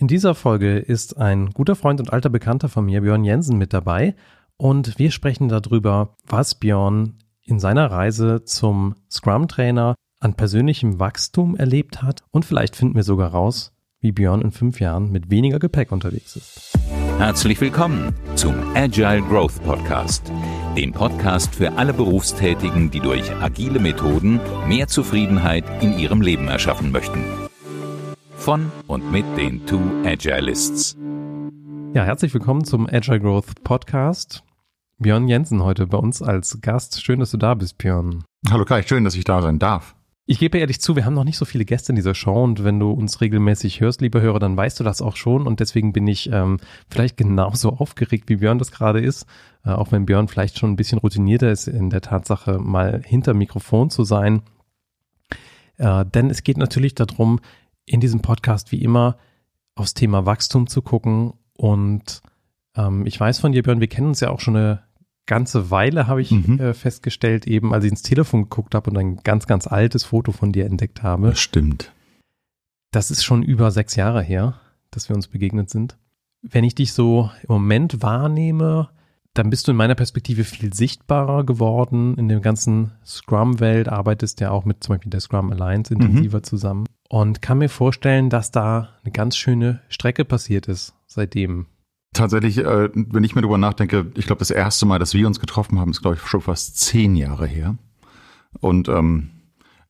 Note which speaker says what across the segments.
Speaker 1: In dieser Folge ist ein guter Freund und alter Bekannter von mir, Björn Jensen, mit dabei. Und wir sprechen darüber, was Björn in seiner Reise zum Scrum-Trainer an persönlichem Wachstum erlebt hat. Und vielleicht finden wir sogar raus, wie Björn in fünf Jahren mit weniger Gepäck unterwegs ist.
Speaker 2: Herzlich willkommen zum Agile Growth Podcast, dem Podcast für alle Berufstätigen, die durch agile Methoden mehr Zufriedenheit in ihrem Leben erschaffen möchten von und mit den Two Agilists.
Speaker 1: Ja, herzlich willkommen zum Agile Growth Podcast. Björn Jensen heute bei uns als Gast. Schön, dass du da bist, Björn.
Speaker 3: Hallo Kai, schön, dass ich da sein darf.
Speaker 1: Ich gebe ehrlich zu, wir haben noch nicht so viele Gäste in dieser Show und wenn du uns regelmäßig hörst, lieber Hörer, dann weißt du das auch schon und deswegen bin ich ähm, vielleicht genauso aufgeregt, wie Björn das gerade ist, äh, auch wenn Björn vielleicht schon ein bisschen routinierter ist in der Tatsache, mal hinter Mikrofon zu sein. Äh, denn es geht natürlich darum, in diesem Podcast wie immer aufs Thema Wachstum zu gucken. Und ähm, ich weiß von dir, Björn, wir kennen uns ja auch schon eine ganze Weile, habe ich mhm. äh, festgestellt, eben als ich ins Telefon geguckt habe und ein ganz, ganz altes Foto von dir entdeckt habe.
Speaker 3: Das stimmt.
Speaker 1: Das ist schon über sechs Jahre her, dass wir uns begegnet sind. Wenn ich dich so im Moment wahrnehme, dann bist du in meiner Perspektive viel sichtbarer geworden in der ganzen Scrum-Welt, arbeitest ja auch mit zum Beispiel der Scrum Alliance intensiver mhm. zusammen und kann mir vorstellen, dass da eine ganz schöne Strecke passiert ist seitdem.
Speaker 3: Tatsächlich, äh, wenn ich mir darüber nachdenke, ich glaube, das erste Mal, dass wir uns getroffen haben, ist, glaube ich, schon fast zehn Jahre her. Und ähm,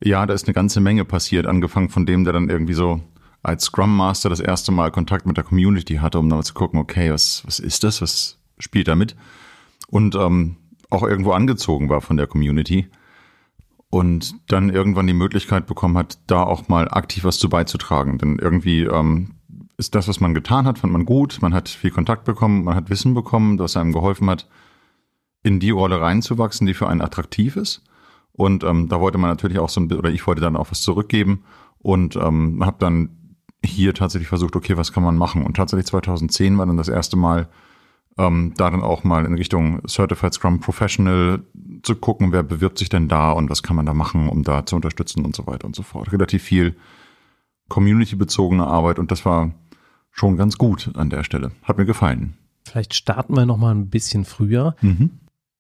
Speaker 3: ja, da ist eine ganze Menge passiert, angefangen von dem, der dann irgendwie so als Scrum Master das erste Mal Kontakt mit der Community hatte, um dann zu gucken, okay, was, was ist das, was spielt da mit? Und ähm, auch irgendwo angezogen war von der Community und dann irgendwann die Möglichkeit bekommen hat, da auch mal aktiv was zu beizutragen. Denn irgendwie ähm, ist das, was man getan hat, fand man gut, man hat viel Kontakt bekommen, man hat Wissen bekommen, das einem geholfen hat, in die Rolle reinzuwachsen, die für einen attraktiv ist. Und ähm, da wollte man natürlich auch so ein oder ich wollte dann auch was zurückgeben und ähm, habe dann hier tatsächlich versucht, okay, was kann man machen? Und tatsächlich 2010 war dann das erste Mal ähm, da dann auch mal in Richtung Certified Scrum Professional zu gucken, wer bewirbt sich denn da und was kann man da machen, um da zu unterstützen und so weiter und so fort. Relativ viel community-bezogene Arbeit und das war schon ganz gut an der Stelle. Hat mir gefallen.
Speaker 1: Vielleicht starten wir noch mal ein bisschen früher. Mhm.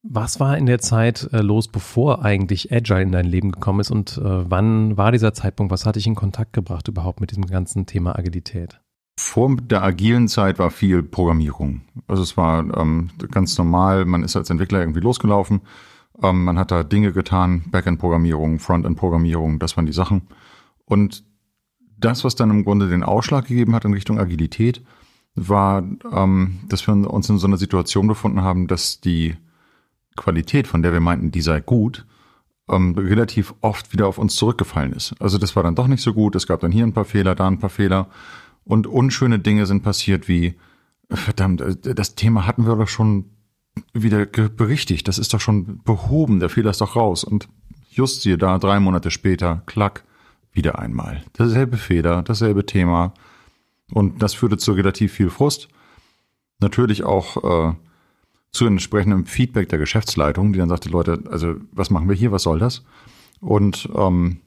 Speaker 1: Was war in der Zeit äh, los, bevor eigentlich Agile in dein Leben gekommen ist und äh, wann war dieser Zeitpunkt? Was hat dich in Kontakt gebracht überhaupt mit diesem ganzen Thema Agilität?
Speaker 3: Vor der agilen Zeit war viel Programmierung. Also es war ähm, ganz normal, man ist als Entwickler irgendwie losgelaufen, ähm, man hat da Dinge getan, Backend-Programmierung, Frontend-Programmierung, das waren die Sachen. Und das, was dann im Grunde den Ausschlag gegeben hat in Richtung Agilität, war, ähm, dass wir uns in so einer Situation befunden haben, dass die Qualität, von der wir meinten, die sei gut, ähm, relativ oft wieder auf uns zurückgefallen ist. Also das war dann doch nicht so gut. Es gab dann hier ein paar Fehler, da ein paar Fehler. Und unschöne Dinge sind passiert wie, verdammt, das Thema hatten wir doch schon wieder berichtigt. Das ist doch schon behoben. Der Fehler ist doch raus. Und just siehe da, drei Monate später, klack, wieder einmal. Dasselbe Fehler, dasselbe Thema. Und das führte zu relativ viel Frust. Natürlich auch äh, zu entsprechendem Feedback der Geschäftsleitung, die dann sagte, Leute, also was machen wir hier, was soll das? Und ähm,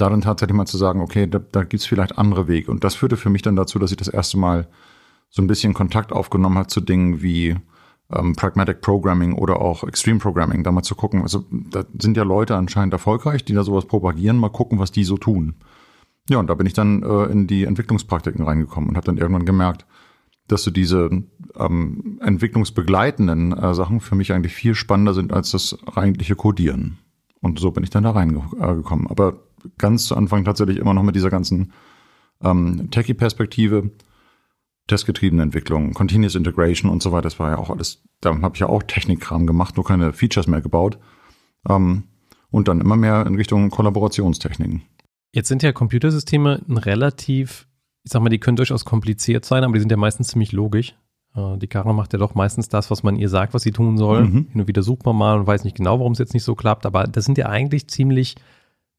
Speaker 3: da dann tatsächlich mal zu sagen, okay, da, da gibt es vielleicht andere Wege. Und das führte für mich dann dazu, dass ich das erste Mal so ein bisschen Kontakt aufgenommen habe zu Dingen wie ähm, Pragmatic Programming oder auch Extreme Programming, da mal zu gucken. Also da sind ja Leute anscheinend erfolgreich, die da sowas propagieren, mal gucken, was die so tun. Ja, und da bin ich dann äh, in die Entwicklungspraktiken reingekommen und habe dann irgendwann gemerkt, dass so diese ähm, entwicklungsbegleitenden äh, Sachen für mich eigentlich viel spannender sind als das eigentliche Codieren. Und so bin ich dann da reingekommen. Aber ganz zu Anfang tatsächlich immer noch mit dieser ganzen ähm, Techie-Perspektive, testgetriebene Entwicklung, Continuous Integration und so weiter. Das war ja auch alles, da habe ich ja auch Technikkram gemacht, nur keine Features mehr gebaut. Ähm, und dann immer mehr in Richtung Kollaborationstechniken.
Speaker 1: Jetzt sind ja Computersysteme ein relativ, ich sag mal, die können durchaus kompliziert sein, aber die sind ja meistens ziemlich logisch. Äh, die Karre macht ja doch meistens das, was man ihr sagt, was sie tun soll. Mhm. Hin und wieder sucht man mal und weiß nicht genau, warum es jetzt nicht so klappt, aber das sind ja eigentlich ziemlich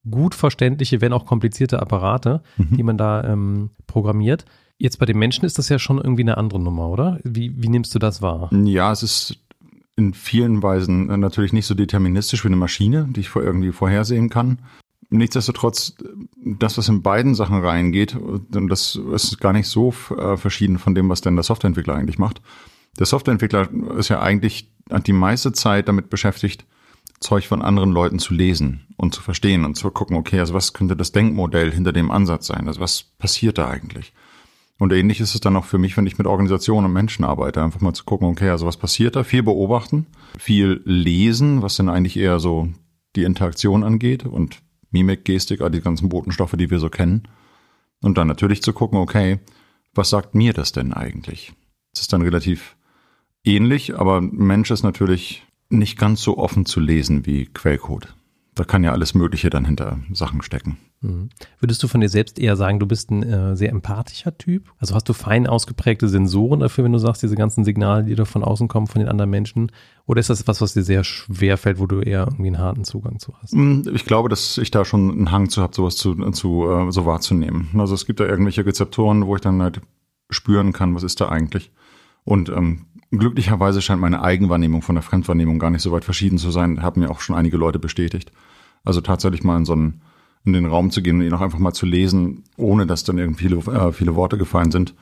Speaker 1: gut verständliche, wenn auch komplizierte Apparate, mhm. die man da ähm, programmiert. Jetzt bei den Menschen ist das ja schon irgendwie eine andere Nummer, oder? Wie, wie nimmst du das wahr?
Speaker 3: Ja, es ist in vielen Weisen natürlich nicht so deterministisch wie eine Maschine, die ich irgendwie vorhersehen kann. nichtsdestotrotz, das, was in beiden Sachen reingeht, und das ist gar nicht so äh, verschieden von dem, was denn der Softwareentwickler eigentlich macht. Der Softwareentwickler ist ja eigentlich hat die meiste Zeit damit beschäftigt, Zeug von anderen Leuten zu lesen und zu verstehen und zu gucken, okay, also was könnte das Denkmodell hinter dem Ansatz sein? Also was passiert da eigentlich? Und ähnlich ist es dann auch für mich, wenn ich mit Organisationen und Menschen arbeite, einfach mal zu gucken, okay, also was passiert da? Viel beobachten, viel lesen, was denn eigentlich eher so die Interaktion angeht und Mimik, Gestik, all die ganzen Botenstoffe, die wir so kennen. Und dann natürlich zu gucken, okay, was sagt mir das denn eigentlich? Es ist dann relativ ähnlich, aber Mensch ist natürlich nicht ganz so offen zu lesen wie Quellcode. Da kann ja alles Mögliche dann hinter Sachen stecken.
Speaker 1: Mhm. Würdest du von dir selbst eher sagen, du bist ein äh, sehr empathischer Typ? Also hast du fein ausgeprägte Sensoren dafür, wenn du sagst, diese ganzen Signale, die da von außen kommen, von den anderen Menschen? Oder ist das etwas, was dir sehr schwer fällt, wo du eher irgendwie einen harten Zugang zu hast?
Speaker 3: Mm, ich glaube, dass ich da schon einen Hang zu habe, sowas zu, zu äh, so wahrzunehmen. Also es gibt da irgendwelche Rezeptoren, wo ich dann halt spüren kann, was ist da eigentlich. Und ähm, glücklicherweise scheint meine Eigenwahrnehmung von der Fremdwahrnehmung gar nicht so weit verschieden zu sein, haben mir auch schon einige Leute bestätigt. Also tatsächlich mal in so einen, in den Raum zu gehen und ihn auch einfach mal zu lesen, ohne dass dann irgendwie viele, äh, viele Worte gefallen sind.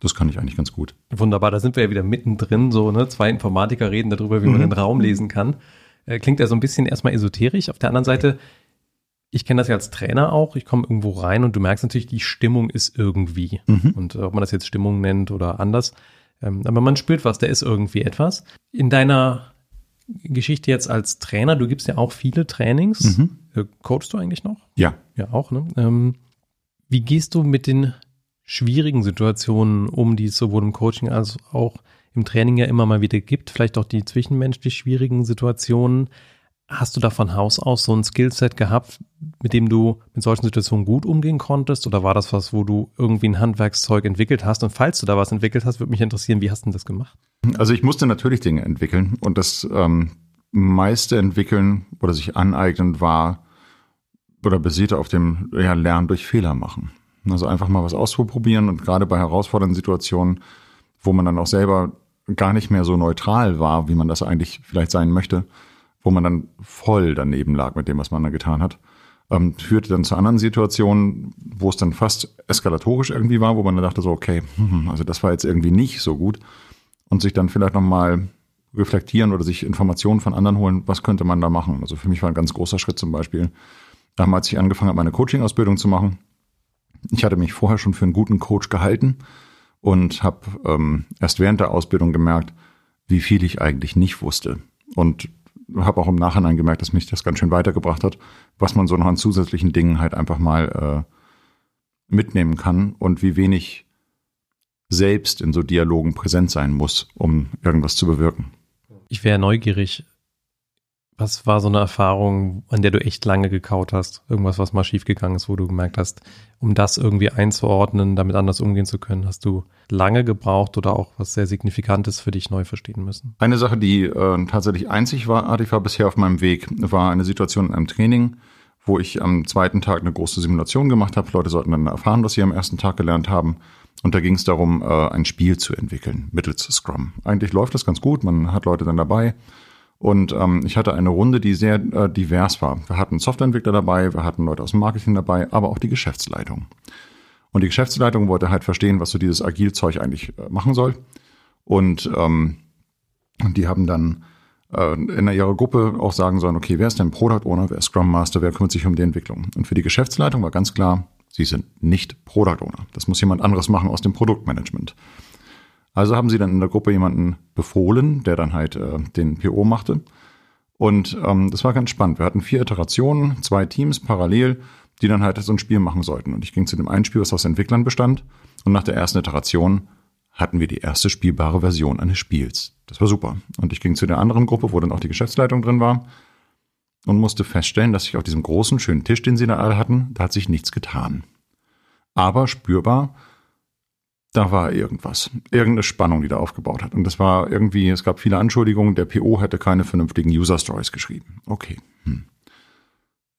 Speaker 3: Das kann ich eigentlich ganz gut.
Speaker 1: Wunderbar, da sind wir ja wieder mittendrin, so, ne? Zwei Informatiker reden darüber, wie man mhm. den Raum lesen kann. Äh, klingt ja so ein bisschen erstmal esoterisch. Auf der anderen Seite, ich kenne das ja als Trainer auch. Ich komme irgendwo rein und du merkst natürlich, die Stimmung ist irgendwie. Mhm. Und äh, ob man das jetzt Stimmung nennt oder anders. Ähm, aber man spürt was, da ist irgendwie etwas. In deiner Geschichte jetzt als Trainer, du gibst ja auch viele Trainings. Mhm. Äh, coachst du eigentlich noch?
Speaker 3: Ja.
Speaker 1: Ja, auch, ne? Ähm, wie gehst du mit den schwierigen Situationen um, die es sowohl im Coaching als auch im Training ja immer mal wieder gibt? Vielleicht auch die zwischenmenschlich schwierigen Situationen. Hast du da von Haus aus so ein Skillset gehabt, mit dem du mit solchen Situationen gut umgehen konntest? Oder war das was, wo du irgendwie ein Handwerkszeug entwickelt hast? Und falls du da was entwickelt hast, würde mich interessieren, wie hast du das gemacht?
Speaker 3: Also ich musste natürlich Dinge entwickeln und das ähm, meiste entwickeln oder sich aneignen war oder basierte auf dem ja, Lernen durch Fehler machen. Also einfach mal was ausprobieren und gerade bei herausfordernden Situationen, wo man dann auch selber gar nicht mehr so neutral war, wie man das eigentlich vielleicht sein möchte, wo man dann voll daneben lag mit dem, was man da getan hat, ähm, führte dann zu anderen Situationen, wo es dann fast eskalatorisch irgendwie war, wo man dann dachte so, okay, hm, also das war jetzt irgendwie nicht so gut und sich dann vielleicht nochmal reflektieren oder sich Informationen von anderen holen, was könnte man da machen. Also für mich war ein ganz großer Schritt zum Beispiel, damals ich angefangen habe, meine Coaching-Ausbildung zu machen. Ich hatte mich vorher schon für einen guten Coach gehalten und habe ähm, erst während der Ausbildung gemerkt, wie viel ich eigentlich nicht wusste. Und habe auch im Nachhinein gemerkt, dass mich das ganz schön weitergebracht hat, was man so noch an zusätzlichen Dingen halt einfach mal äh, mitnehmen kann und wie wenig selbst in so Dialogen präsent sein muss, um irgendwas zu bewirken.
Speaker 1: Ich wäre neugierig. Was war so eine Erfahrung, an der du echt lange gekaut hast? Irgendwas, was mal schiefgegangen ist, wo du gemerkt hast, um das irgendwie einzuordnen, damit anders umgehen zu können, hast du lange gebraucht oder auch was sehr Signifikantes für dich neu verstehen müssen?
Speaker 3: Eine Sache, die äh, tatsächlich einzigartig war bisher auf meinem Weg, war eine Situation in einem Training, wo ich am zweiten Tag eine große Simulation gemacht habe. Leute sollten dann erfahren, was sie am ersten Tag gelernt haben. Und da ging es darum, äh, ein Spiel zu entwickeln mittels Scrum. Eigentlich läuft das ganz gut, man hat Leute dann dabei. Und ähm, ich hatte eine Runde, die sehr äh, divers war. Wir hatten Softwareentwickler dabei, wir hatten Leute aus dem Marketing dabei, aber auch die Geschäftsleitung. Und die Geschäftsleitung wollte halt verstehen, was so dieses Agilzeug eigentlich äh, machen soll. Und ähm, die haben dann äh, in ihrer Gruppe auch sagen sollen, okay, wer ist denn Product Owner, wer ist Scrum Master, wer kümmert sich um die Entwicklung? Und für die Geschäftsleitung war ganz klar, Sie sind nicht Product Owner. Das muss jemand anderes machen aus dem Produktmanagement. Also haben sie dann in der Gruppe jemanden befohlen, der dann halt äh, den PO machte. Und ähm, das war ganz spannend. Wir hatten vier Iterationen, zwei Teams parallel, die dann halt so ein Spiel machen sollten. Und ich ging zu dem einen Spiel, was aus Entwicklern bestand. Und nach der ersten Iteration hatten wir die erste spielbare Version eines Spiels. Das war super. Und ich ging zu der anderen Gruppe, wo dann auch die Geschäftsleitung drin war und musste feststellen, dass sich auf diesem großen, schönen Tisch, den sie da alle hatten, da hat sich nichts getan. Aber spürbar, da war irgendwas, irgendeine Spannung, die da aufgebaut hat. Und das war irgendwie, es gab viele Anschuldigungen, der PO hätte keine vernünftigen User Stories geschrieben. Okay. Hm.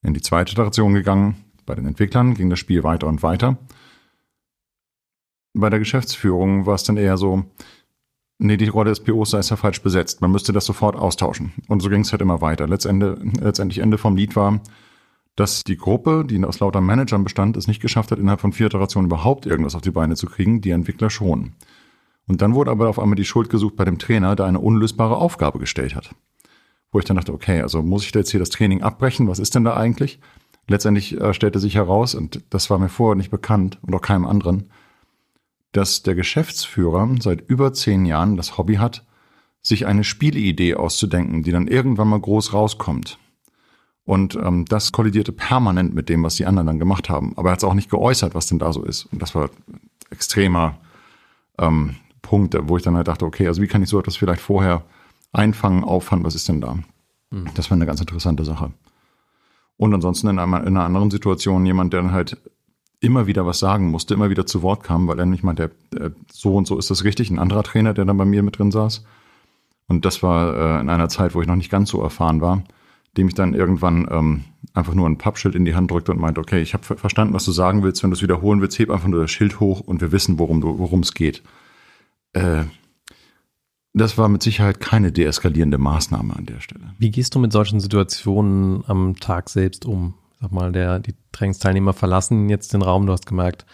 Speaker 3: In die zweite Iteration gegangen, bei den Entwicklern ging das Spiel weiter und weiter. Bei der Geschäftsführung war es dann eher so, nee, die Rolle des POs sei ja falsch besetzt. Man müsste das sofort austauschen. Und so ging es halt immer weiter. Letztende, letztendlich Ende vom Lied war, dass die Gruppe, die aus lauter Managern bestand, es nicht geschafft hat, innerhalb von vier Iterationen überhaupt irgendwas auf die Beine zu kriegen, die Entwickler schon. Und dann wurde aber auf einmal die Schuld gesucht bei dem Trainer, der eine unlösbare Aufgabe gestellt hat. Wo ich dann dachte, okay, also muss ich da jetzt hier das Training abbrechen? Was ist denn da eigentlich? Letztendlich äh, stellte sich heraus, und das war mir vorher nicht bekannt und auch keinem anderen, dass der Geschäftsführer seit über zehn Jahren das Hobby hat, sich eine Spielidee auszudenken, die dann irgendwann mal groß rauskommt. Und ähm, das kollidierte permanent mit dem, was die anderen dann gemacht haben. Aber er hat es auch nicht geäußert, was denn da so ist. Und das war extremer ähm, Punkt, wo ich dann halt dachte, okay, also wie kann ich so etwas vielleicht vorher einfangen, auffangen, was ist denn da? Mhm. Das war eine ganz interessante Sache. Und ansonsten in einer, in einer anderen Situation jemand, der dann halt immer wieder was sagen musste, immer wieder zu Wort kam, weil er nicht meinte, so und so ist das richtig. Ein anderer Trainer, der dann bei mir mit drin saß. Und das war äh, in einer Zeit, wo ich noch nicht ganz so erfahren war dem ich dann irgendwann ähm, einfach nur ein Pappschild in die Hand drückte und meinte, okay, ich habe verstanden, was du sagen willst. Wenn du es wiederholen willst, heb einfach nur das Schild hoch und wir wissen, worum es geht. Äh, das war mit Sicherheit keine deeskalierende Maßnahme an der Stelle.
Speaker 1: Wie gehst du mit solchen Situationen am Tag selbst um? Sag mal, der, die Trainingsteilnehmer verlassen jetzt den Raum, du hast gemerkt,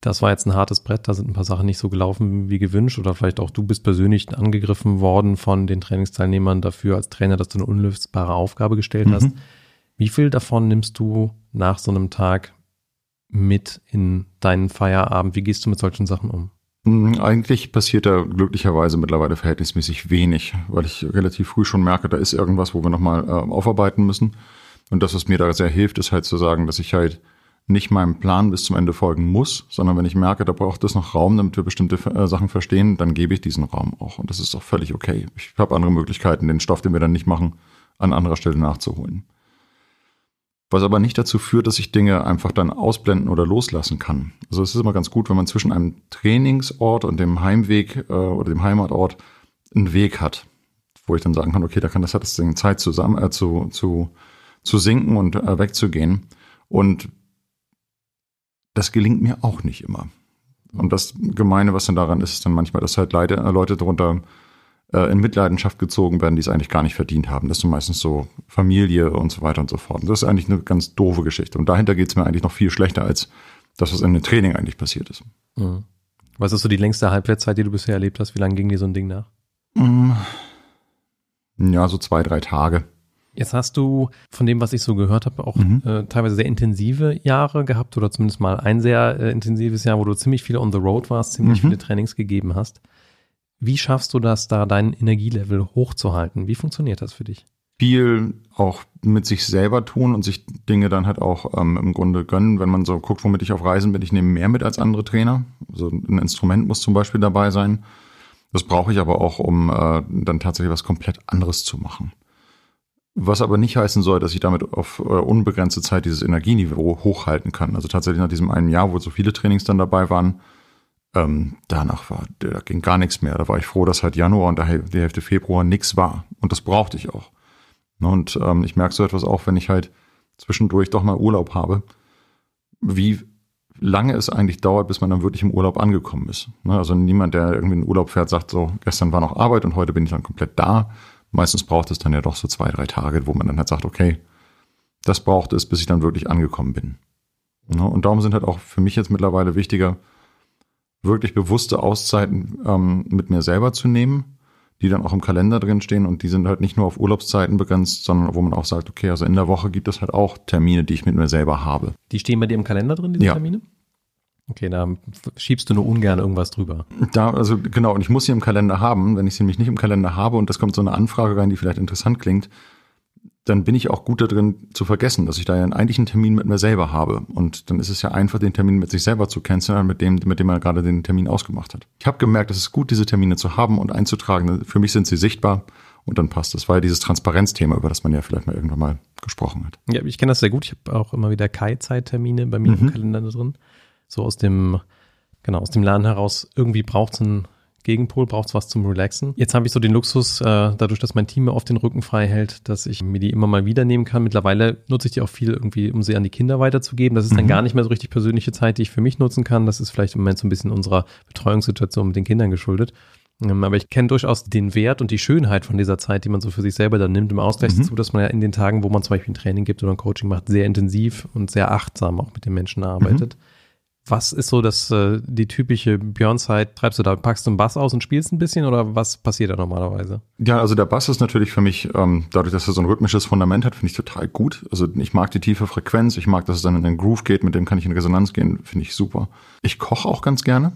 Speaker 1: das war jetzt ein hartes Brett, da sind ein paar Sachen nicht so gelaufen wie gewünscht oder vielleicht auch du bist persönlich angegriffen worden von den Trainingsteilnehmern dafür als Trainer, dass du eine unlösbare Aufgabe gestellt mhm. hast. Wie viel davon nimmst du nach so einem Tag mit in deinen Feierabend? Wie gehst du mit solchen Sachen um?
Speaker 3: Mhm, eigentlich passiert da glücklicherweise mittlerweile verhältnismäßig wenig, weil ich relativ früh schon merke, da ist irgendwas, wo wir nochmal äh, aufarbeiten müssen. Und das, was mir da sehr hilft, ist halt zu sagen, dass ich halt nicht meinem Plan bis zum Ende folgen muss, sondern wenn ich merke, da braucht es noch Raum, damit wir bestimmte äh, Sachen verstehen, dann gebe ich diesen Raum auch. Und das ist auch völlig okay. Ich habe andere Möglichkeiten, den Stoff, den wir dann nicht machen, an anderer Stelle nachzuholen. Was aber nicht dazu führt, dass ich Dinge einfach dann ausblenden oder loslassen kann. Also es ist immer ganz gut, wenn man zwischen einem Trainingsort und dem Heimweg äh, oder dem Heimatort einen Weg hat, wo ich dann sagen kann, okay, da kann das hat das Ding Zeit zusammen äh, zu, zu, zu sinken und äh, wegzugehen. Und das gelingt mir auch nicht immer. Und das Gemeine, was dann daran ist, ist dann manchmal, dass halt Leute, äh, Leute darunter äh, in Mitleidenschaft gezogen werden, die es eigentlich gar nicht verdient haben. Das ist meistens so Familie und so weiter und so fort. Und das ist eigentlich eine ganz doofe Geschichte. Und dahinter geht es mir eigentlich noch viel schlechter als das, was in dem Training eigentlich passiert ist.
Speaker 1: Mhm. Was ist so die längste Halbwertszeit, die du bisher erlebt hast? Wie lange ging dir so ein Ding nach?
Speaker 3: Mhm. Ja, so zwei, drei Tage.
Speaker 1: Jetzt hast du von dem, was ich so gehört habe, auch mhm. äh, teilweise sehr intensive Jahre gehabt oder zumindest mal ein sehr äh, intensives Jahr, wo du ziemlich viel on the road warst, ziemlich mhm. viele Trainings gegeben hast. Wie schaffst du das, da dein Energielevel hochzuhalten? Wie funktioniert das für dich?
Speaker 3: Viel auch mit sich selber tun und sich Dinge dann halt auch ähm, im Grunde gönnen. Wenn man so guckt, womit ich auf Reisen bin, ich nehme mehr mit als andere Trainer. Also ein Instrument muss zum Beispiel dabei sein. Das brauche ich aber auch, um äh, dann tatsächlich was komplett anderes zu machen. Was aber nicht heißen soll, dass ich damit auf äh, unbegrenzte Zeit dieses Energieniveau hochhalten kann. Also tatsächlich nach diesem einen Jahr, wo so viele Trainings dann dabei waren, ähm, danach war, da ging gar nichts mehr. Da war ich froh, dass halt Januar und die Hälfte Februar nichts war. Und das brauchte ich auch. Ne, und ähm, ich merke so etwas auch, wenn ich halt zwischendurch doch mal Urlaub habe, wie lange es eigentlich dauert, bis man dann wirklich im Urlaub angekommen ist. Ne, also niemand, der irgendwie in den Urlaub fährt, sagt so, gestern war noch Arbeit und heute bin ich dann komplett da Meistens braucht es dann ja doch so zwei, drei Tage, wo man dann halt sagt, okay, das braucht es, bis ich dann wirklich angekommen bin. Und darum sind halt auch für mich jetzt mittlerweile wichtiger, wirklich bewusste Auszeiten ähm, mit mir selber zu nehmen, die dann auch im Kalender drin stehen und die sind halt nicht nur auf Urlaubszeiten begrenzt, sondern wo man auch sagt, okay, also in der Woche gibt es halt auch Termine, die ich mit mir selber habe.
Speaker 1: Die stehen bei dir im Kalender drin, diese ja. Termine? Okay, da schiebst du nur ungern irgendwas drüber.
Speaker 3: Da, also genau, und ich muss sie im Kalender haben. Wenn ich sie nämlich nicht im Kalender habe und das kommt so eine Anfrage rein, die vielleicht interessant klingt, dann bin ich auch gut darin zu vergessen, dass ich da ja einen eigentlichen Termin mit mir selber habe. Und dann ist es ja einfach, den Termin mit sich selber zu canceln, mit dem, mit dem man gerade den Termin ausgemacht hat. Ich habe gemerkt, es ist gut, diese Termine zu haben und einzutragen. Für mich sind sie sichtbar und dann passt es. Das war ja dieses Transparenzthema, über das man ja vielleicht mal irgendwann mal gesprochen hat.
Speaker 1: Ja, ich kenne das sehr gut. Ich habe auch immer wieder Kai-Zeittermine bei mir mhm. im Kalender drin so aus dem, genau, aus dem Laden heraus, irgendwie braucht es einen Gegenpol, braucht es was zum Relaxen. Jetzt habe ich so den Luxus, äh, dadurch, dass mein Team mir oft den Rücken frei hält, dass ich mir die immer mal wieder nehmen kann. Mittlerweile nutze ich die auch viel irgendwie, um sie an die Kinder weiterzugeben. Das ist dann mhm. gar nicht mehr so richtig persönliche Zeit, die ich für mich nutzen kann. Das ist vielleicht im Moment so ein bisschen unserer Betreuungssituation mit den Kindern geschuldet. Ähm, aber ich kenne durchaus den Wert und die Schönheit von dieser Zeit, die man so für sich selber dann nimmt, im Ausgleich mhm. dazu, dass man ja in den Tagen, wo man zum Beispiel ein Training gibt oder ein Coaching macht, sehr intensiv und sehr achtsam auch mit den Menschen arbeitet. Mhm. Was ist so das, äh, die typische Björn-Zeit? Treibst du da, packst du einen Bass aus und spielst ein bisschen oder was passiert da normalerweise?
Speaker 3: Ja, also der Bass ist natürlich für mich, ähm, dadurch, dass er so ein rhythmisches Fundament hat, finde ich total gut. Also ich mag die tiefe Frequenz, ich mag, dass es dann in den Groove geht, mit dem kann ich in Resonanz gehen, finde ich super. Ich koche auch ganz gerne.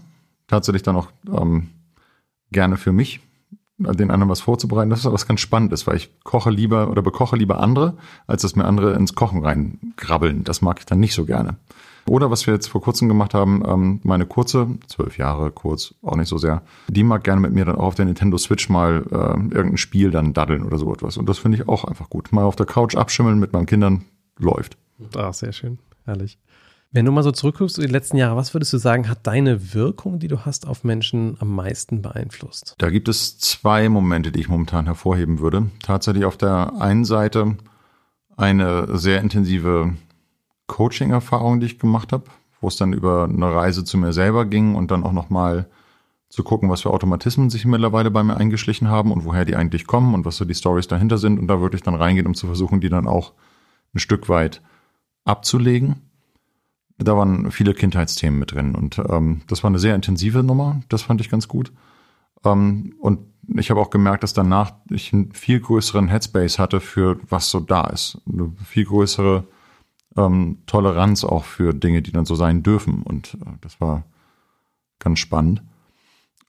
Speaker 3: Tatsächlich dann auch ähm, gerne für mich, den anderen was vorzubereiten. Das ist was ganz Spannendes, weil ich koche lieber oder bekoche lieber andere, als dass mir andere ins Kochen reingrabbeln. Das mag ich dann nicht so gerne. Oder was wir jetzt vor kurzem gemacht haben, ähm, meine kurze, zwölf Jahre kurz, auch nicht so sehr, die mag gerne mit mir dann auch auf der Nintendo Switch mal äh, irgendein Spiel dann daddeln oder so etwas. Und das finde ich auch einfach gut. Mal auf der Couch abschimmeln mit meinen Kindern läuft.
Speaker 1: Ah, sehr schön. Herrlich. Wenn du mal so zurückguckst, die letzten Jahre, was würdest du sagen, hat deine Wirkung, die du hast auf Menschen am meisten beeinflusst?
Speaker 3: Da gibt es zwei Momente, die ich momentan hervorheben würde. Tatsächlich auf der einen Seite eine sehr intensive Coaching-Erfahrung, die ich gemacht habe, wo es dann über eine Reise zu mir selber ging und dann auch nochmal zu gucken, was für Automatismen sich mittlerweile bei mir eingeschlichen haben und woher die eigentlich kommen und was so die Stories dahinter sind und da würde ich dann reingehen, um zu versuchen, die dann auch ein Stück weit abzulegen da waren viele Kindheitsthemen mit drin und ähm, das war eine sehr intensive Nummer. Das fand ich ganz gut. Ähm, und ich habe auch gemerkt, dass danach ich einen viel größeren Headspace hatte für was so da ist. Eine viel größere ähm, Toleranz auch für Dinge, die dann so sein dürfen. Und äh, das war ganz spannend.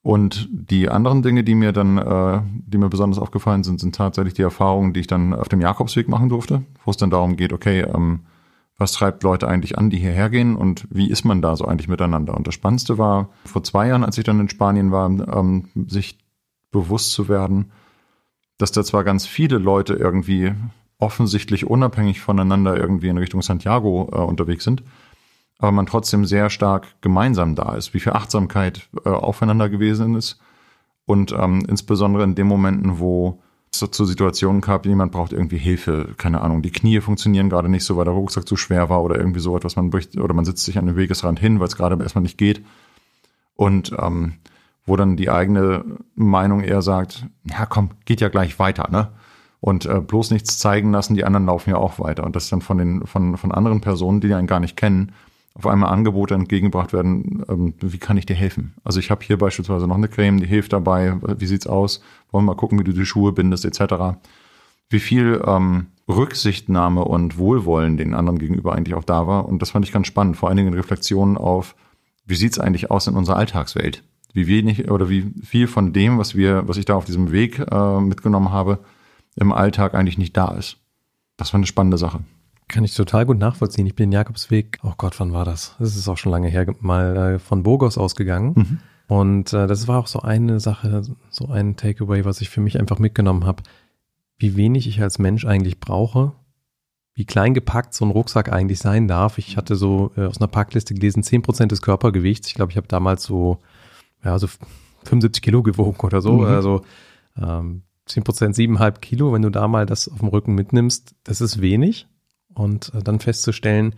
Speaker 3: Und die anderen Dinge, die mir dann, äh, die mir besonders aufgefallen sind, sind tatsächlich die Erfahrungen, die ich dann auf dem Jakobsweg machen durfte, wo es dann darum geht, okay, ähm, was treibt Leute eigentlich an, die hierher gehen und wie ist man da so eigentlich miteinander? Und das Spannendste war, vor zwei Jahren, als ich dann in Spanien war, ähm, sich bewusst zu werden, dass da zwar ganz viele Leute irgendwie offensichtlich unabhängig voneinander irgendwie in Richtung Santiago äh, unterwegs sind, aber man trotzdem sehr stark gemeinsam da ist, wie viel Achtsamkeit äh, aufeinander gewesen ist und ähm, insbesondere in den Momenten, wo es zu Situationen gab, jemand braucht irgendwie Hilfe, keine Ahnung, die Knie funktionieren gerade nicht so, weil der Rucksack zu schwer war oder irgendwie so etwas, man bricht, oder man sitzt sich an den Wegesrand hin, weil es gerade erstmal nicht geht. Und ähm, wo dann die eigene Meinung eher sagt, ja komm, geht ja gleich weiter, ne? Und äh, bloß nichts zeigen lassen, die anderen laufen ja auch weiter. Und das dann von den, von, von anderen Personen, die einen gar nicht kennen, auf einmal Angebote entgegengebracht werden, ähm, wie kann ich dir helfen? Also ich habe hier beispielsweise noch eine Creme, die hilft dabei, wie sieht's aus? Wollen wir mal gucken, wie du die Schuhe bindest, etc. Wie viel ähm, Rücksichtnahme und Wohlwollen den anderen gegenüber eigentlich auch da war. Und das fand ich ganz spannend, vor allen Dingen in Reflexionen auf, wie sieht's eigentlich aus in unserer Alltagswelt? Wie wenig oder wie viel von dem, was wir, was ich da auf diesem Weg äh, mitgenommen habe, im Alltag eigentlich nicht da ist. Das war eine spannende Sache.
Speaker 1: Kann ich total gut nachvollziehen. Ich bin den Jakobsweg, oh Gott, wann war das? Das ist auch schon lange her, mal äh, von Burgos ausgegangen. Mhm. Und äh, das war auch so eine Sache, so ein Takeaway, was ich für mich einfach mitgenommen habe, wie wenig ich als Mensch eigentlich brauche, wie klein gepackt so ein Rucksack eigentlich sein darf. Ich hatte so äh, aus einer Packliste gelesen, 10% des Körpergewichts. Ich glaube, ich habe damals so, ja, so 75 Kilo gewogen oder so. Mhm. Also ähm, 10%, 7,5 Kilo, wenn du da mal das auf dem Rücken mitnimmst, das ist wenig und äh, dann festzustellen,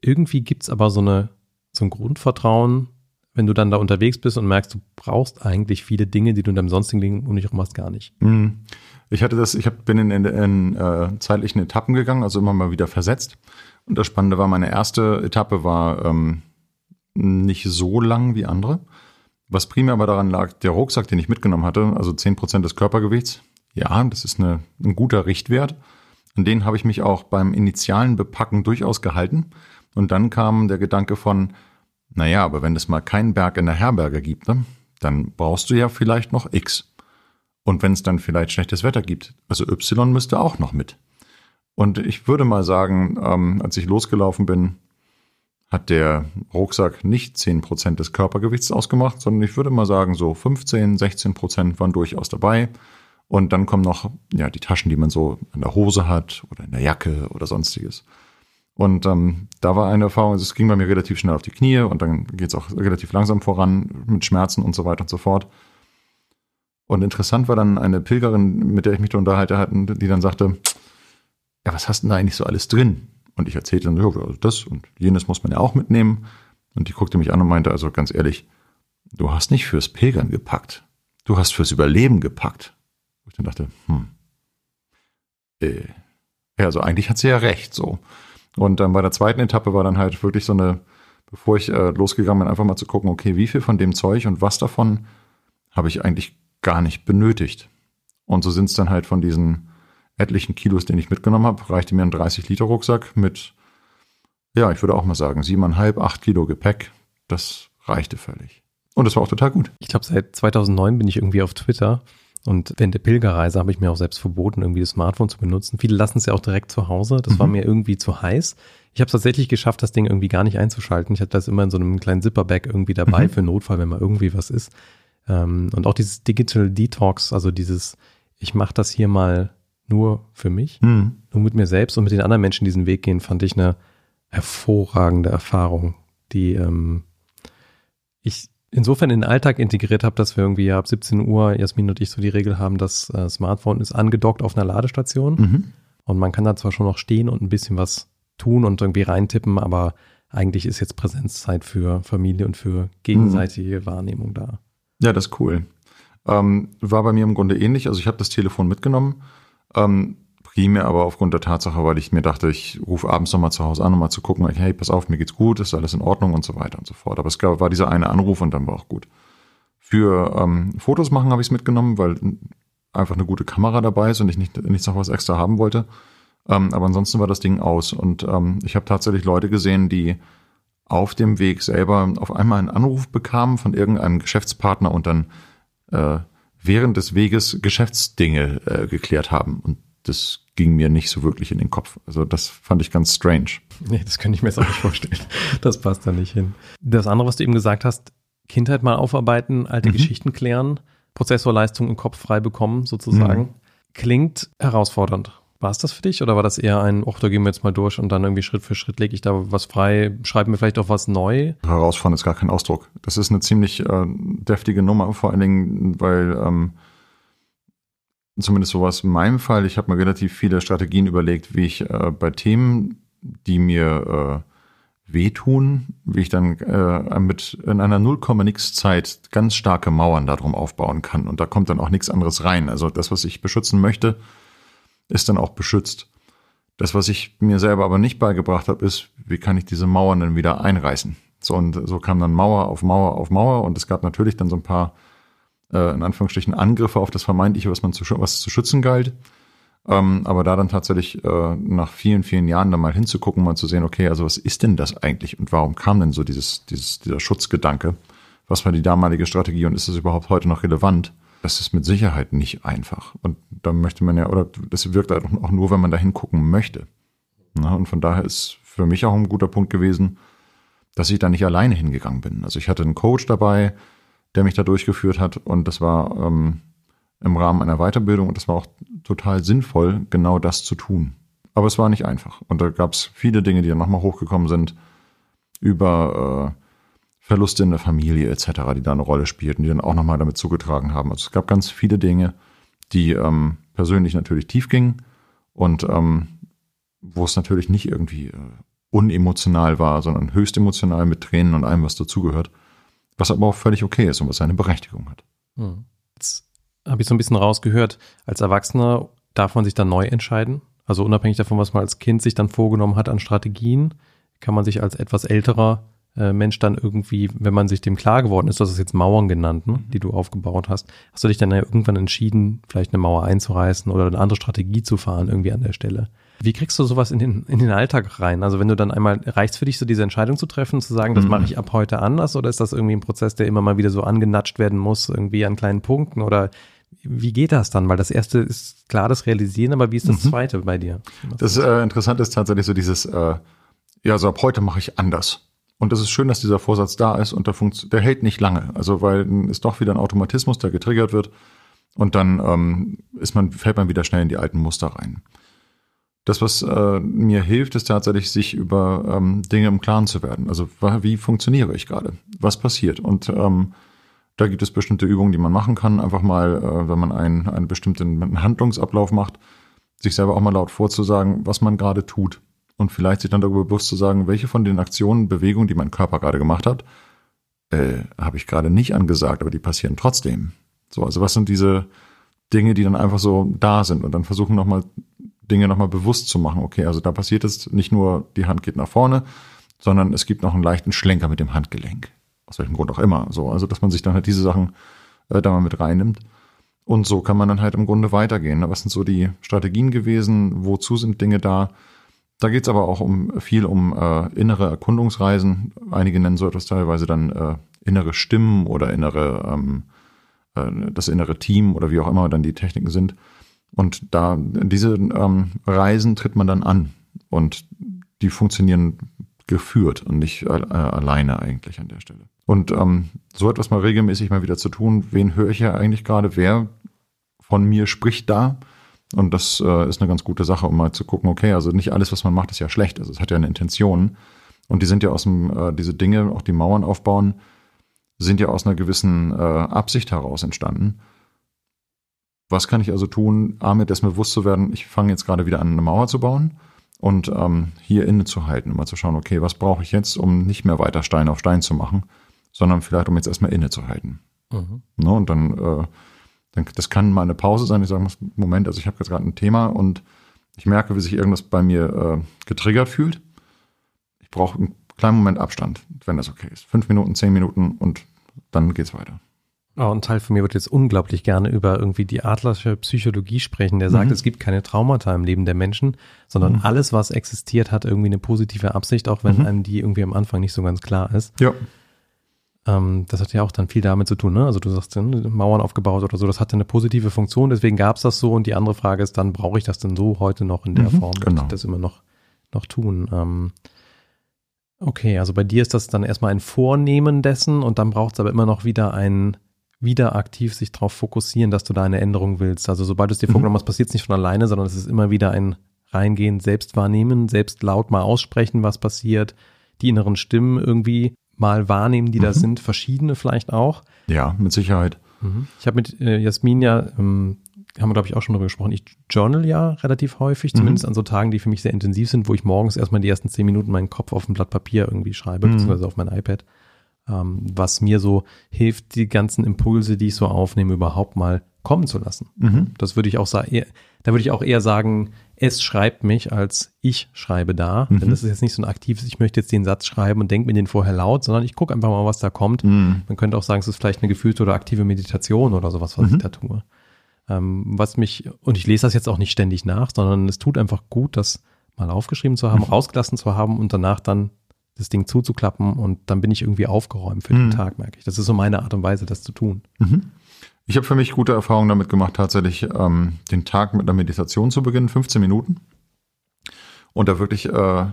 Speaker 1: irgendwie gibt es aber so, eine, so ein Grundvertrauen, wenn du dann da unterwegs bist und merkst, du brauchst eigentlich viele Dinge, die du in deinem sonstigen Leben um dich herum hast, gar nicht. Mhm.
Speaker 3: Ich hatte das, ich hab, bin in, in, in äh, zeitlichen Etappen gegangen, also immer mal wieder versetzt. Und das Spannende war, meine erste Etappe war ähm, nicht so lang wie andere. Was primär aber daran lag, der Rucksack, den ich mitgenommen hatte, also zehn Prozent des Körpergewichts, ja, das ist eine, ein guter Richtwert. An den habe ich mich auch beim initialen Bepacken durchaus gehalten. Und dann kam der Gedanke von, naja, aber wenn es mal keinen Berg in der Herberge gibt, ne, dann brauchst du ja vielleicht noch X. Und wenn es dann vielleicht schlechtes Wetter gibt, also Y müsste auch noch mit. Und ich würde mal sagen, ähm, als ich losgelaufen bin, hat der Rucksack nicht zehn Prozent des Körpergewichts ausgemacht, sondern ich würde mal sagen, so 15, 16 Prozent waren durchaus dabei. Und dann kommen noch ja die Taschen, die man so in der Hose hat oder in der Jacke oder sonstiges. Und ähm, da war eine Erfahrung, es ging bei mir relativ schnell auf die Knie und dann geht es auch relativ langsam voran mit Schmerzen und so weiter und so fort. Und interessant war dann eine Pilgerin, mit der ich mich da unterhalte, die dann sagte, ja, was hast denn da eigentlich so alles drin? Und ich erzählte dann, ja, also das und jenes muss man ja auch mitnehmen. Und die guckte mich an und meinte, also ganz ehrlich, du hast nicht fürs Pilgern gepackt. du hast fürs Überleben gepackt. Ich dann dachte, hm, äh, ja, also eigentlich hat sie ja recht, so. Und dann bei der zweiten Etappe war dann halt wirklich so eine, bevor ich äh, losgegangen bin, einfach mal zu gucken, okay, wie viel von dem Zeug und was davon habe ich eigentlich gar nicht benötigt. Und so sind es dann halt von diesen etlichen Kilos, den ich mitgenommen habe, reichte mir ein 30-Liter-Rucksack mit, ja, ich würde auch mal sagen, siebeneinhalb, acht Kilo Gepäck. Das reichte völlig. Und das war auch total gut.
Speaker 1: Ich glaube, seit 2009 bin ich irgendwie auf Twitter und während der Pilgerreise habe ich mir auch selbst verboten, irgendwie das Smartphone zu benutzen. Viele lassen es ja auch direkt zu Hause. Das mhm. war mir irgendwie zu heiß. Ich habe es tatsächlich geschafft, das Ding irgendwie gar nicht einzuschalten. Ich hatte das immer in so einem kleinen Zipperbag irgendwie dabei mhm. für Notfall, wenn mal irgendwie was ist. Ähm, und auch dieses Digital Detox, also dieses, ich mache das hier mal nur für mich, mhm. nur mit mir selbst und mit den anderen Menschen diesen Weg gehen, fand ich eine hervorragende Erfahrung, die ähm, ich insofern in den Alltag integriert habe, dass wir irgendwie ab 17 Uhr, Jasmin und ich, so die Regel haben, das äh, Smartphone ist angedockt auf einer Ladestation mhm. und man kann da zwar schon noch stehen und ein bisschen was tun und irgendwie reintippen, aber eigentlich ist jetzt Präsenzzeit für Familie und für gegenseitige mhm. Wahrnehmung da.
Speaker 3: Ja, das ist cool. Ähm, war bei mir im Grunde ähnlich. Also ich habe das Telefon mitgenommen, ähm, primär aber aufgrund der Tatsache, weil ich mir dachte, ich rufe abends nochmal zu Hause an, um mal zu gucken, hey, pass auf, mir geht's gut, ist alles in Ordnung und so weiter und so fort. Aber es gab, war dieser eine Anruf und dann war auch gut. Für ähm, Fotos machen habe ich es mitgenommen, weil einfach eine gute Kamera dabei ist und ich nicht, nichts noch was extra haben wollte. Ähm, aber ansonsten war das Ding aus. Und ähm, ich habe tatsächlich Leute gesehen, die auf dem Weg selber auf einmal einen Anruf bekamen von irgendeinem Geschäftspartner und dann äh, während des Weges Geschäftsdinge äh, geklärt haben. Und das ging mir nicht so wirklich in den Kopf. Also das fand ich ganz strange.
Speaker 1: Nee, das könnte ich mir jetzt auch nicht vorstellen. Das passt da nicht hin. Das andere, was du eben gesagt hast, Kindheit mal aufarbeiten, alte mhm. Geschichten klären, Prozessorleistung im Kopf frei bekommen, sozusagen, mhm. klingt herausfordernd. War es das für dich oder war das eher ein, ach, da gehen wir jetzt mal durch und dann irgendwie Schritt für Schritt lege ich da was frei, schreiben wir vielleicht auch was neu?
Speaker 3: Herausfahren ist gar kein Ausdruck. Das ist eine ziemlich äh, deftige Nummer, vor allen Dingen, weil ähm, zumindest sowas in meinem Fall, ich habe mir relativ viele Strategien überlegt, wie ich äh, bei Themen, die mir äh, wehtun, wie ich dann äh, mit in einer 0, nix Zeit ganz starke Mauern darum aufbauen kann. Und da kommt dann auch nichts anderes rein. Also das, was ich beschützen möchte, ist dann auch beschützt. Das, was ich mir selber aber nicht beigebracht habe, ist, wie kann ich diese Mauern dann wieder einreißen? So und so kam dann Mauer auf Mauer auf Mauer und es gab natürlich dann so ein paar, äh, in Anführungsstrichen, Angriffe auf das Vermeintliche, was man zu, was zu schützen galt. Ähm, aber da dann tatsächlich äh, nach vielen, vielen Jahren dann mal hinzugucken, mal zu sehen, okay, also was ist denn das eigentlich und warum kam denn so dieses, dieses, dieser Schutzgedanke? Was war die damalige Strategie und ist das überhaupt heute noch relevant? das ist mit Sicherheit nicht einfach. Und da möchte man ja, oder das wirkt halt auch nur, wenn man da hingucken möchte. Na, und von daher ist für mich auch ein guter Punkt gewesen, dass ich da nicht alleine hingegangen bin. Also ich hatte einen Coach dabei, der mich da durchgeführt hat und das war ähm, im Rahmen einer Weiterbildung und das war auch total sinnvoll, genau das zu tun. Aber es war nicht einfach. Und da gab es viele Dinge, die dann nochmal hochgekommen sind über äh, Verluste in der Familie etc., die da eine Rolle spielten, die dann auch nochmal damit zugetragen haben. Also es gab ganz viele Dinge, die ähm, persönlich natürlich tief gingen und ähm, wo es natürlich nicht irgendwie äh, unemotional war, sondern höchst emotional mit Tränen und allem, was dazugehört, was aber auch völlig okay ist und was seine Berechtigung hat.
Speaker 1: Hm. Jetzt habe ich so ein bisschen rausgehört, als Erwachsener darf man sich dann neu entscheiden. Also unabhängig davon, was man als Kind sich dann vorgenommen hat an Strategien, kann man sich als etwas älterer äh, Mensch dann irgendwie, wenn man sich dem klar geworden ist, das ist jetzt Mauern genannt, ne, die du aufgebaut hast, hast du dich dann ja irgendwann entschieden, vielleicht eine Mauer einzureißen oder eine andere Strategie zu fahren irgendwie an der Stelle. Wie kriegst du sowas in den, in den Alltag rein? Also wenn du dann einmal, reicht für dich so diese Entscheidung zu treffen, zu sagen, das mhm. mache ich ab heute anders oder ist das irgendwie ein Prozess, der immer mal wieder so angenatscht werden muss, irgendwie an kleinen Punkten oder wie geht das dann? Weil das erste ist klar das Realisieren, aber wie ist das mhm. zweite bei dir?
Speaker 3: Das äh, Interessante ist tatsächlich so dieses, äh, ja, so ab heute mache ich anders. Und es ist schön, dass dieser Vorsatz da ist und der, funkt, der hält nicht lange. Also weil ist doch wieder ein Automatismus, der getriggert wird und dann ähm, ist man, fällt man wieder schnell in die alten Muster rein. Das, was äh, mir hilft, ist tatsächlich, sich über ähm, Dinge im Klaren zu werden. Also wie funktioniere ich gerade? Was passiert? Und ähm, da gibt es bestimmte Übungen, die man machen kann. Einfach mal, äh, wenn man einen, einen bestimmten Handlungsablauf macht, sich selber auch mal laut vorzusagen, was man gerade tut und vielleicht sich dann darüber bewusst zu sagen, welche von den Aktionen, Bewegungen, die mein Körper gerade gemacht hat, äh, habe ich gerade nicht angesagt, aber die passieren trotzdem. So, also was sind diese Dinge, die dann einfach so da sind und dann versuchen nochmal Dinge nochmal bewusst zu machen. Okay, also da passiert es nicht nur, die Hand geht nach vorne, sondern es gibt noch einen leichten Schlenker mit dem Handgelenk. Aus welchem Grund auch immer. So, also dass man sich dann halt diese Sachen äh, da mal mit reinnimmt. Und so kann man dann halt im Grunde weitergehen. Was sind so die Strategien gewesen? Wozu sind Dinge da? Da geht's aber auch um viel um äh, innere Erkundungsreisen. Einige nennen so etwas teilweise dann äh, innere Stimmen oder innere ähm, äh, das innere Team oder wie auch immer dann die Techniken sind. Und da diese ähm, Reisen tritt man dann an und die funktionieren geführt und nicht äh, alleine eigentlich an der Stelle. Und ähm, so etwas mal regelmäßig mal wieder zu tun, wen höre ich ja eigentlich gerade, wer von mir spricht da? Und das äh, ist eine ganz gute Sache, um mal zu gucken, okay, also nicht alles, was man macht, ist ja schlecht. Also es hat ja eine Intention. Und die sind ja aus dem, äh, diese Dinge, auch die Mauern aufbauen, sind ja aus einer gewissen äh, Absicht heraus entstanden. Was kann ich also tun, A, mir dessen bewusst zu werden, ich fange jetzt gerade wieder an, eine Mauer zu bauen und ähm, hier innezuhalten, mal zu schauen, okay, was brauche ich jetzt, um nicht mehr weiter Stein auf Stein zu machen, sondern vielleicht, um jetzt erstmal innezuhalten. Mhm. Ne, und dann, äh, dann, das kann mal eine Pause sein. Ich sage, Moment, also ich habe jetzt gerade ein Thema und ich merke, wie sich irgendwas bei mir äh, getriggert fühlt. Ich brauche einen kleinen Moment Abstand, wenn das okay ist. Fünf Minuten, zehn Minuten und dann geht's weiter.
Speaker 1: Oh, ein Teil von mir wird jetzt unglaublich gerne über irgendwie die adlersche Psychologie sprechen, der sagt, mhm. es gibt keine Traumata im Leben der Menschen, sondern mhm. alles, was existiert, hat irgendwie eine positive Absicht, auch wenn mhm. einem die irgendwie am Anfang nicht so ganz klar ist.
Speaker 3: Ja.
Speaker 1: Ähm, das hat ja auch dann viel damit zu tun, ne? Also du sagst, Mauern aufgebaut oder so, das hatte eine positive Funktion, deswegen gab es das so. Und die andere Frage ist dann, brauche ich das denn so heute noch in der mhm, Form?
Speaker 3: Genau.
Speaker 1: Ich das immer noch, noch tun? Ähm, okay, also bei dir ist das dann erstmal ein Vornehmen dessen und dann braucht es aber immer noch wieder ein wieder aktiv sich darauf fokussieren, dass du da eine Änderung willst. Also sobald du es dir mhm. vorgenommen hast, passiert es nicht von alleine, sondern es ist immer wieder ein Reingehen, selbst wahrnehmen, selbst laut mal aussprechen, was passiert, die inneren Stimmen irgendwie mal wahrnehmen, die mhm. da sind, verschiedene vielleicht auch.
Speaker 3: Ja, mit Sicherheit.
Speaker 1: Mhm. Ich habe mit äh, Jasmin ja, ähm, haben wir glaube ich auch schon darüber gesprochen, ich journal ja relativ häufig, zumindest mhm. an so Tagen, die für mich sehr intensiv sind, wo ich morgens erstmal die ersten zehn Minuten meinen Kopf auf ein Blatt Papier irgendwie schreibe, mhm. beziehungsweise auf mein iPad, ähm, was mir so hilft, die ganzen Impulse, die ich so aufnehme, überhaupt mal kommen zu lassen. Mhm. Das würde ich auch sagen, da würde ich auch eher sagen, es schreibt mich, als ich schreibe da. Mhm. Denn das ist jetzt nicht so ein aktives, ich möchte jetzt den Satz schreiben und denke mir den vorher laut, sondern ich gucke einfach mal, was da kommt. Mhm. Man könnte auch sagen, es ist vielleicht eine gefühlte oder aktive Meditation oder sowas, was mhm. ich da tue. Ähm, was mich, und ich lese das jetzt auch nicht ständig nach, sondern es tut einfach gut, das mal aufgeschrieben zu haben, mhm. rausgelassen zu haben und danach dann das Ding zuzuklappen und dann bin ich irgendwie aufgeräumt für den mhm. Tag, merke ich. Das ist so meine Art und Weise, das zu tun.
Speaker 3: Mhm. Ich habe für mich gute Erfahrungen damit gemacht, tatsächlich ähm, den Tag mit einer Meditation zu beginnen, 15 Minuten. Und da wirklich äh,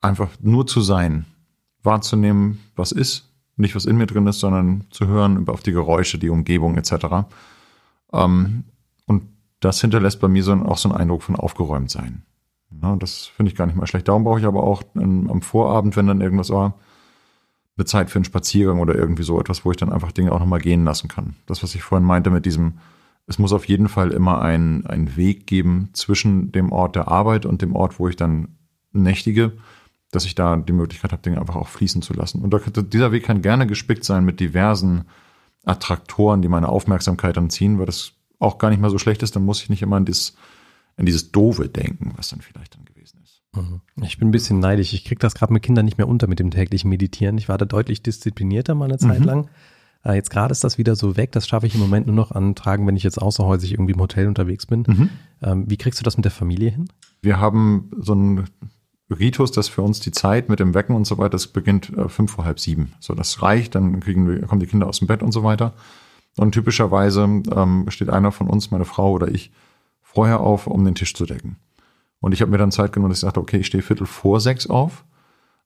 Speaker 3: einfach nur zu sein, wahrzunehmen, was ist, nicht was in mir drin ist, sondern zu hören auf die Geräusche, die Umgebung etc. Ähm, und das hinterlässt bei mir so, auch so einen Eindruck von aufgeräumt sein. Ja, das finde ich gar nicht mal schlecht. Darum brauche ich aber auch am Vorabend, wenn dann irgendwas war, eine Zeit für einen Spaziergang oder irgendwie so etwas, wo ich dann einfach Dinge auch nochmal gehen lassen kann. Das, was ich vorhin meinte mit diesem, es muss auf jeden Fall immer einen, Weg geben zwischen dem Ort der Arbeit und dem Ort, wo ich dann nächtige, dass ich da die Möglichkeit habe, Dinge einfach auch fließen zu lassen. Und dieser Weg kann gerne gespickt sein mit diversen Attraktoren, die meine Aufmerksamkeit dann ziehen, weil das auch gar nicht mal so schlecht ist. Dann muss ich nicht immer an, dieses, an dieses Doofe denken, was dann vielleicht dann
Speaker 1: Mhm. Ich bin ein bisschen neidisch. Ich kriege das gerade mit Kindern nicht mehr unter mit dem täglichen Meditieren. Ich war da deutlich disziplinierter mal eine Zeit mhm. lang. Äh, jetzt gerade ist das wieder so weg. Das schaffe ich im Moment nur noch an Tagen, wenn ich jetzt außerhäusig irgendwie im Hotel unterwegs bin. Mhm. Ähm, wie kriegst du das mit der Familie hin?
Speaker 3: Wir haben so einen Ritus, dass für uns die Zeit mit dem Wecken und so weiter, das beginnt äh, fünf vor halb sieben. So, das reicht, dann kriegen wir, kommen die Kinder aus dem Bett und so weiter. Und typischerweise ähm, steht einer von uns, meine Frau oder ich, vorher auf, um den Tisch zu decken. Und ich habe mir dann Zeit genommen, dass ich sagte, okay, ich stehe Viertel vor sechs auf.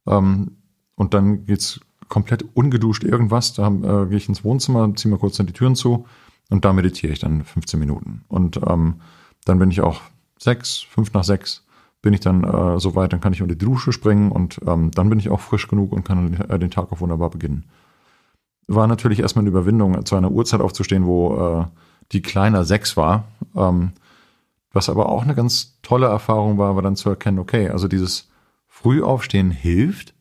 Speaker 3: Ähm, und dann geht's komplett ungeduscht irgendwas. Da äh, gehe ich ins Wohnzimmer, ziehe mir kurz dann die Türen zu und da meditiere ich dann 15 Minuten. Und ähm, dann bin ich auch sechs, fünf nach sechs bin ich dann äh, so weit, dann kann ich unter die Dusche springen und ähm, dann bin ich auch frisch genug und kann äh, den Tag auch wunderbar beginnen. War natürlich erstmal eine Überwindung, zu einer Uhrzeit aufzustehen, wo äh, die kleiner sechs war. Ähm, was aber auch eine ganz tolle Erfahrung war, war dann zu erkennen, okay, also dieses Frühaufstehen hilft,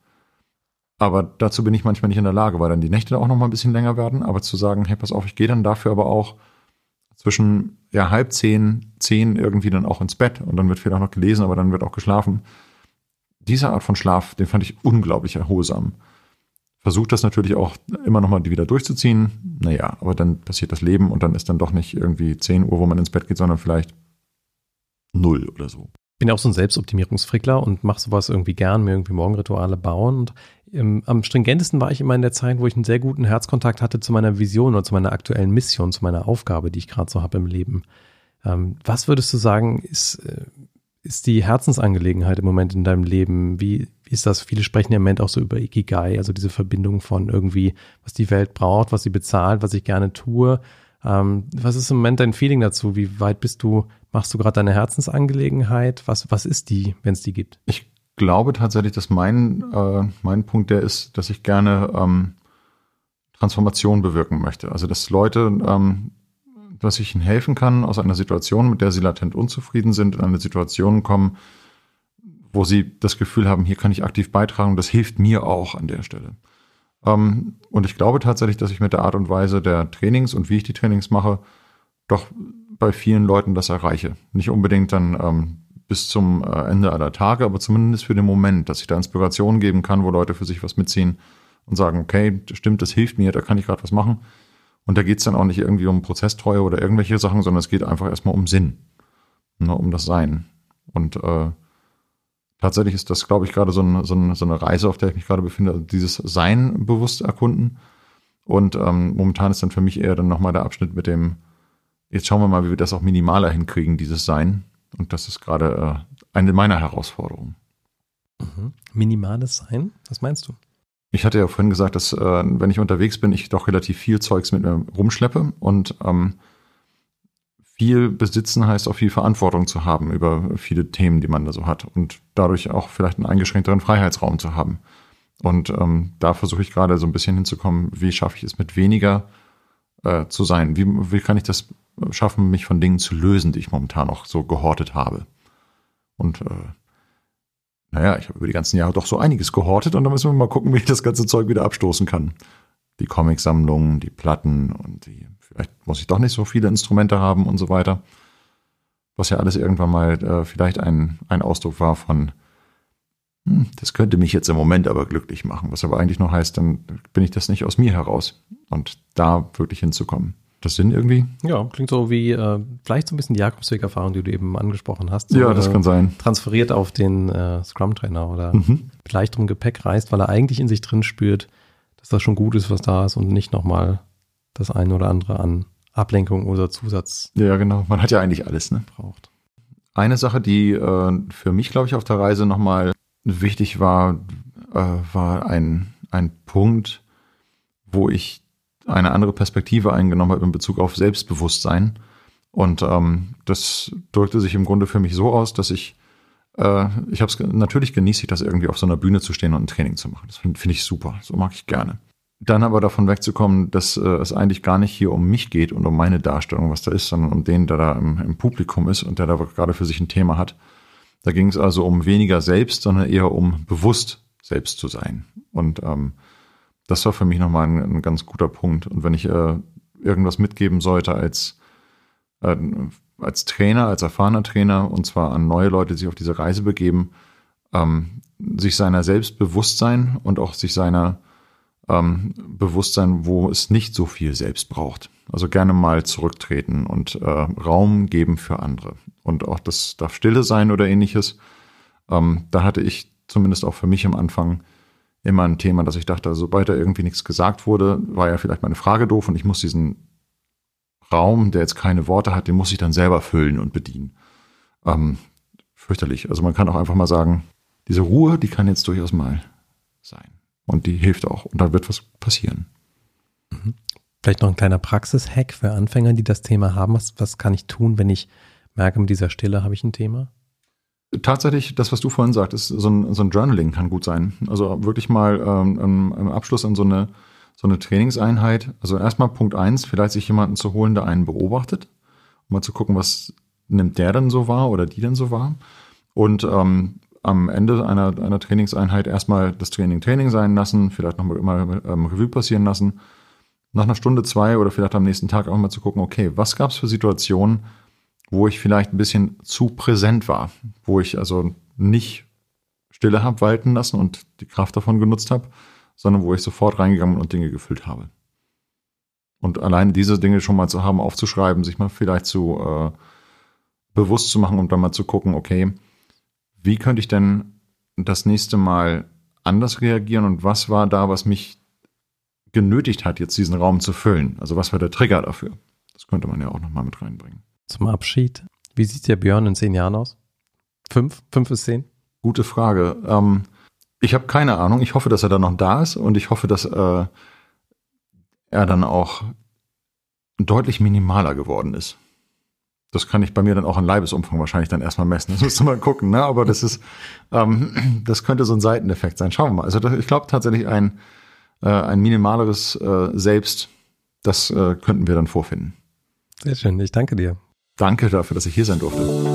Speaker 3: Aber dazu bin ich manchmal nicht in der Lage, weil dann die Nächte auch noch mal ein bisschen länger werden. Aber zu sagen, hey, pass auf, ich gehe dann dafür aber auch zwischen ja, halb zehn, zehn irgendwie dann auch ins Bett und dann wird vielleicht auch noch gelesen, aber dann wird auch geschlafen. Diese Art von Schlaf, den fand ich unglaublich erholsam. Versucht das natürlich auch immer noch mal wieder durchzuziehen. Naja, aber dann passiert das Leben und dann ist dann doch nicht irgendwie 10 Uhr, wo man ins Bett geht, sondern vielleicht null oder so.
Speaker 1: Bin ja auch so ein Selbstoptimierungsfrickler und mache sowas irgendwie gern, mir irgendwie Morgenrituale bauen. Und ähm, am stringentesten war ich immer in der Zeit, wo ich einen sehr guten Herzkontakt hatte zu meiner Vision oder zu meiner aktuellen Mission, zu meiner Aufgabe, die ich gerade so habe im Leben. Ähm, was würdest du sagen, ist, äh, ist die Herzensangelegenheit im Moment in deinem Leben? Wie, ist das? Viele sprechen im Moment auch so über Ikigai, also diese Verbindung von irgendwie, was die Welt braucht, was sie bezahlt, was ich gerne tue. Ähm, was ist im Moment dein Feeling dazu? Wie weit bist du, machst du gerade deine Herzensangelegenheit? Was, was ist die, wenn es die gibt?
Speaker 3: Ich glaube tatsächlich, dass mein, äh, mein Punkt der ist, dass ich gerne ähm, Transformation bewirken möchte. Also dass Leute, ähm, dass ich ihnen helfen kann, aus einer Situation, mit der sie latent unzufrieden sind, in eine Situation kommen, wo sie das Gefühl haben, hier kann ich aktiv beitragen, das hilft mir auch an der Stelle. Ähm, und ich glaube tatsächlich, dass ich mit der Art und Weise der Trainings und wie ich die Trainings mache, doch bei vielen Leuten das erreiche. Nicht unbedingt dann ähm, bis zum äh, Ende aller Tage, aber zumindest für den Moment, dass ich da Inspiration geben kann, wo Leute für sich was mitziehen und sagen, okay, stimmt, das hilft mir, da kann ich gerade was machen. Und da geht es dann auch nicht irgendwie um Prozesstreue oder irgendwelche Sachen, sondern es geht einfach erstmal um Sinn, ne, um das Sein. Und äh, tatsächlich ist das, glaube ich, gerade so, ein, so, ein, so, eine Reise, auf der ich mich gerade befinde, also dieses Sein bewusst erkunden. Und ähm, momentan ist dann für mich eher dann nochmal der Abschnitt mit dem, jetzt schauen wir mal, wie wir das auch minimaler hinkriegen, dieses Sein. Und das ist gerade äh, eine meiner Herausforderungen.
Speaker 1: Mhm. Minimales Sein? Was meinst du?
Speaker 3: Ich hatte ja vorhin gesagt, dass äh, wenn ich unterwegs bin, ich doch relativ viel Zeugs mit mir rumschleppe und ähm, viel besitzen heißt auch viel Verantwortung zu haben über viele Themen, die man da so hat und dadurch auch vielleicht einen eingeschränkteren Freiheitsraum zu haben. Und ähm, da versuche ich gerade so ein bisschen hinzukommen, wie schaffe ich es mit weniger äh, zu sein? Wie, wie kann ich das schaffen, mich von Dingen zu lösen, die ich momentan noch so gehortet habe. Und äh, naja, ich habe über die ganzen Jahre doch so einiges gehortet und da müssen wir mal gucken, wie ich das ganze Zeug wieder abstoßen kann. Die Comicsammlungen, die Platten und die, vielleicht muss ich doch nicht so viele Instrumente haben und so weiter. Was ja alles irgendwann mal äh, vielleicht ein, ein Ausdruck war von, hm, das könnte mich jetzt im Moment aber glücklich machen, was aber eigentlich nur heißt, dann bin ich das nicht aus mir heraus und da wirklich hinzukommen das Sinn irgendwie?
Speaker 1: Ja, klingt so wie äh, vielleicht so ein bisschen die Jakobsweg-Erfahrung, die du eben angesprochen hast. So,
Speaker 3: ja, das äh, kann sein.
Speaker 1: Transferiert auf den äh, Scrum-Trainer oder mhm. vielleicht um Gepäck reist, weil er eigentlich in sich drin spürt, dass das schon gut ist, was da ist und nicht nochmal das eine oder andere an Ablenkung oder Zusatz.
Speaker 3: Ja, genau. Man hat ja eigentlich alles, ne? Braucht. Eine Sache, die äh, für mich, glaube ich, auf der Reise nochmal wichtig war, äh, war ein, ein Punkt, wo ich eine andere Perspektive eingenommen habe in Bezug auf Selbstbewusstsein. Und ähm, das drückte sich im Grunde für mich so aus, dass ich, äh, ich habe es natürlich genieße ich das irgendwie auf so einer Bühne zu stehen und ein Training zu machen. Das finde find ich super, so mag ich gerne. Dann aber davon wegzukommen, dass äh, es eigentlich gar nicht hier um mich geht und um meine Darstellung, was da ist, sondern um den, der da im, im Publikum ist und der da gerade für sich ein Thema hat. Da ging es also um weniger selbst, sondern eher um bewusst selbst zu sein. Und ähm, das war für mich nochmal ein, ein ganz guter Punkt. Und wenn ich äh, irgendwas mitgeben sollte als, äh, als Trainer, als erfahrener Trainer, und zwar an neue Leute, die sich auf diese Reise begeben, ähm, sich seiner Selbstbewusstsein und auch sich seiner ähm, Bewusstsein, wo es nicht so viel selbst braucht. Also gerne mal zurücktreten und äh, Raum geben für andere. Und auch das darf Stille sein oder ähnliches. Ähm, da hatte ich zumindest auch für mich am Anfang immer ein Thema, dass ich dachte, sobald da irgendwie nichts gesagt wurde, war ja vielleicht meine Frage doof und ich muss diesen Raum, der jetzt keine Worte hat, den muss ich dann selber füllen und bedienen. Ähm, fürchterlich. Also man kann auch einfach mal sagen, diese Ruhe, die kann jetzt durchaus mal sein. Und die hilft auch. Und da wird was passieren.
Speaker 1: Mhm. Vielleicht noch ein kleiner Praxis-Hack für Anfänger, die das Thema haben. Was, was kann ich tun, wenn ich merke, mit dieser Stille habe ich ein Thema?
Speaker 3: Tatsächlich, das, was du vorhin sagtest, so ein, so ein Journaling kann gut sein. Also wirklich mal ähm, im Abschluss an so eine, so eine Trainingseinheit. Also erstmal Punkt eins, vielleicht sich jemanden zu holen, der einen beobachtet, um mal zu gucken, was nimmt der denn so wahr oder die denn so wahr. Und ähm, am Ende einer, einer Trainingseinheit erstmal das Training Training sein lassen, vielleicht nochmal immer ähm, Revue passieren lassen. Nach einer Stunde, zwei oder vielleicht am nächsten Tag auch mal zu gucken, okay, was gab es für Situationen, wo ich vielleicht ein bisschen zu präsent war, wo ich also nicht Stille habe walten lassen und die Kraft davon genutzt habe, sondern wo ich sofort reingegangen und Dinge gefüllt habe. Und allein diese Dinge schon mal zu haben, aufzuschreiben, sich mal vielleicht zu äh, bewusst zu machen und dann mal zu gucken, okay, wie könnte ich denn das nächste Mal anders reagieren und was war da, was mich genötigt hat, jetzt diesen Raum zu füllen? Also was war der Trigger dafür? Das könnte man ja auch nochmal mit reinbringen.
Speaker 1: Zum Abschied. Wie sieht der Björn in zehn Jahren aus? Fünf? Fünf bis zehn?
Speaker 3: Gute Frage. Ähm, ich habe keine Ahnung. Ich hoffe, dass er dann noch da ist und ich hoffe, dass äh, er dann auch deutlich minimaler geworden ist. Das kann ich bei mir dann auch an Leibesumfang wahrscheinlich dann erstmal messen. Das müsste man gucken, ne? Aber das ist, ähm, das könnte so ein Seiteneffekt sein. Schauen wir mal. Also das, ich glaube tatsächlich ein, äh, ein minimaleres äh, Selbst, das äh, könnten wir dann vorfinden.
Speaker 1: Sehr schön, ich danke dir.
Speaker 3: Danke dafür, dass ich hier sein durfte.